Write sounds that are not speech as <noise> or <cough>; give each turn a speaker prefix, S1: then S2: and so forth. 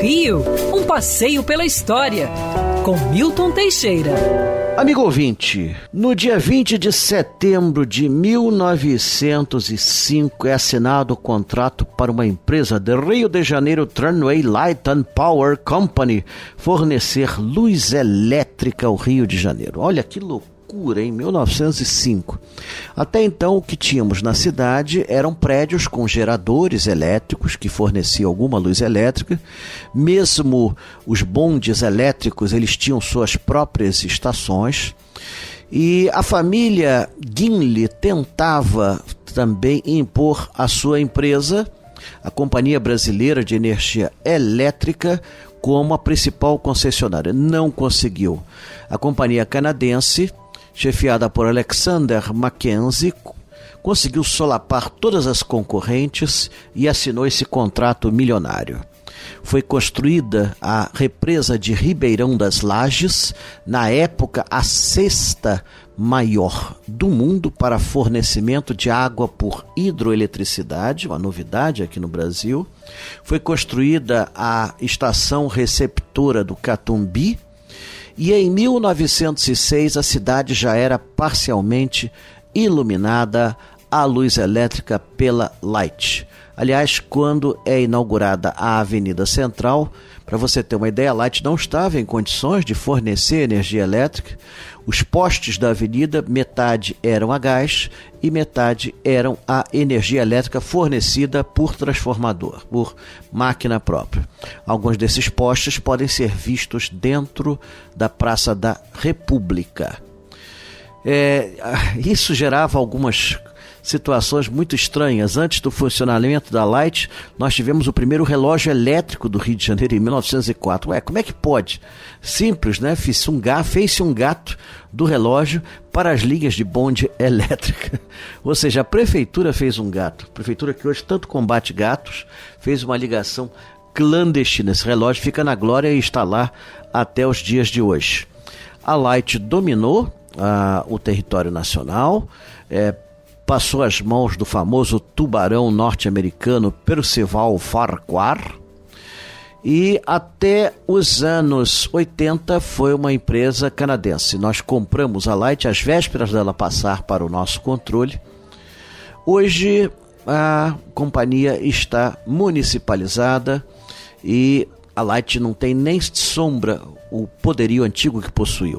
S1: Rio, um passeio pela história, com Milton Teixeira.
S2: Amigo ouvinte, no dia 20 de setembro de 1905 é assinado o contrato para uma empresa de Rio de Janeiro Tramway Light and Power Company fornecer luz elétrica ao Rio de Janeiro. Olha que loucura! Loucura em 1905. Até então, o que tínhamos na cidade eram prédios com geradores elétricos que forneciam alguma luz elétrica. Mesmo os bondes elétricos, eles tinham suas próprias estações. E a família Guinle tentava também impor a sua empresa, a Companhia Brasileira de Energia Elétrica, como a principal concessionária. Não conseguiu. A companhia canadense chefiada por Alexander Mackenzie, conseguiu solapar todas as concorrentes e assinou esse contrato milionário. Foi construída a represa de Ribeirão das Lages, na época a sexta maior do mundo para fornecimento de água por hidroeletricidade, uma novidade aqui no Brasil. Foi construída a estação receptora do Catumbi, e em 1906 a cidade já era parcialmente iluminada à luz elétrica pela Light. Aliás, quando é inaugurada a Avenida Central, para você ter uma ideia, a Light não estava em condições de fornecer energia elétrica. Os postes da avenida, metade eram a gás e metade eram a energia elétrica fornecida por transformador, por máquina própria. Alguns desses postes podem ser vistos dentro da Praça da República. É, isso gerava algumas situações muito estranhas. Antes do funcionamento da Light, nós tivemos o primeiro relógio elétrico do Rio de Janeiro em 1904. Ué, como é que pode? Simples, né? Fez um gato, fez um gato do relógio para as linhas de bonde <laughs> elétrica. Ou seja, a prefeitura fez um gato. A prefeitura que hoje tanto combate gatos, fez uma ligação clandestina. Esse relógio fica na glória e está lá até os dias de hoje. A Light dominou ah, o território nacional, é, passou às mãos do famoso tubarão norte-americano Percival Farquhar. E até os anos 80 foi uma empresa canadense. Nós compramos a Light às vésperas dela passar para o nosso controle. Hoje a companhia está municipalizada e a Light não tem nem sombra o poderio antigo que possuiu.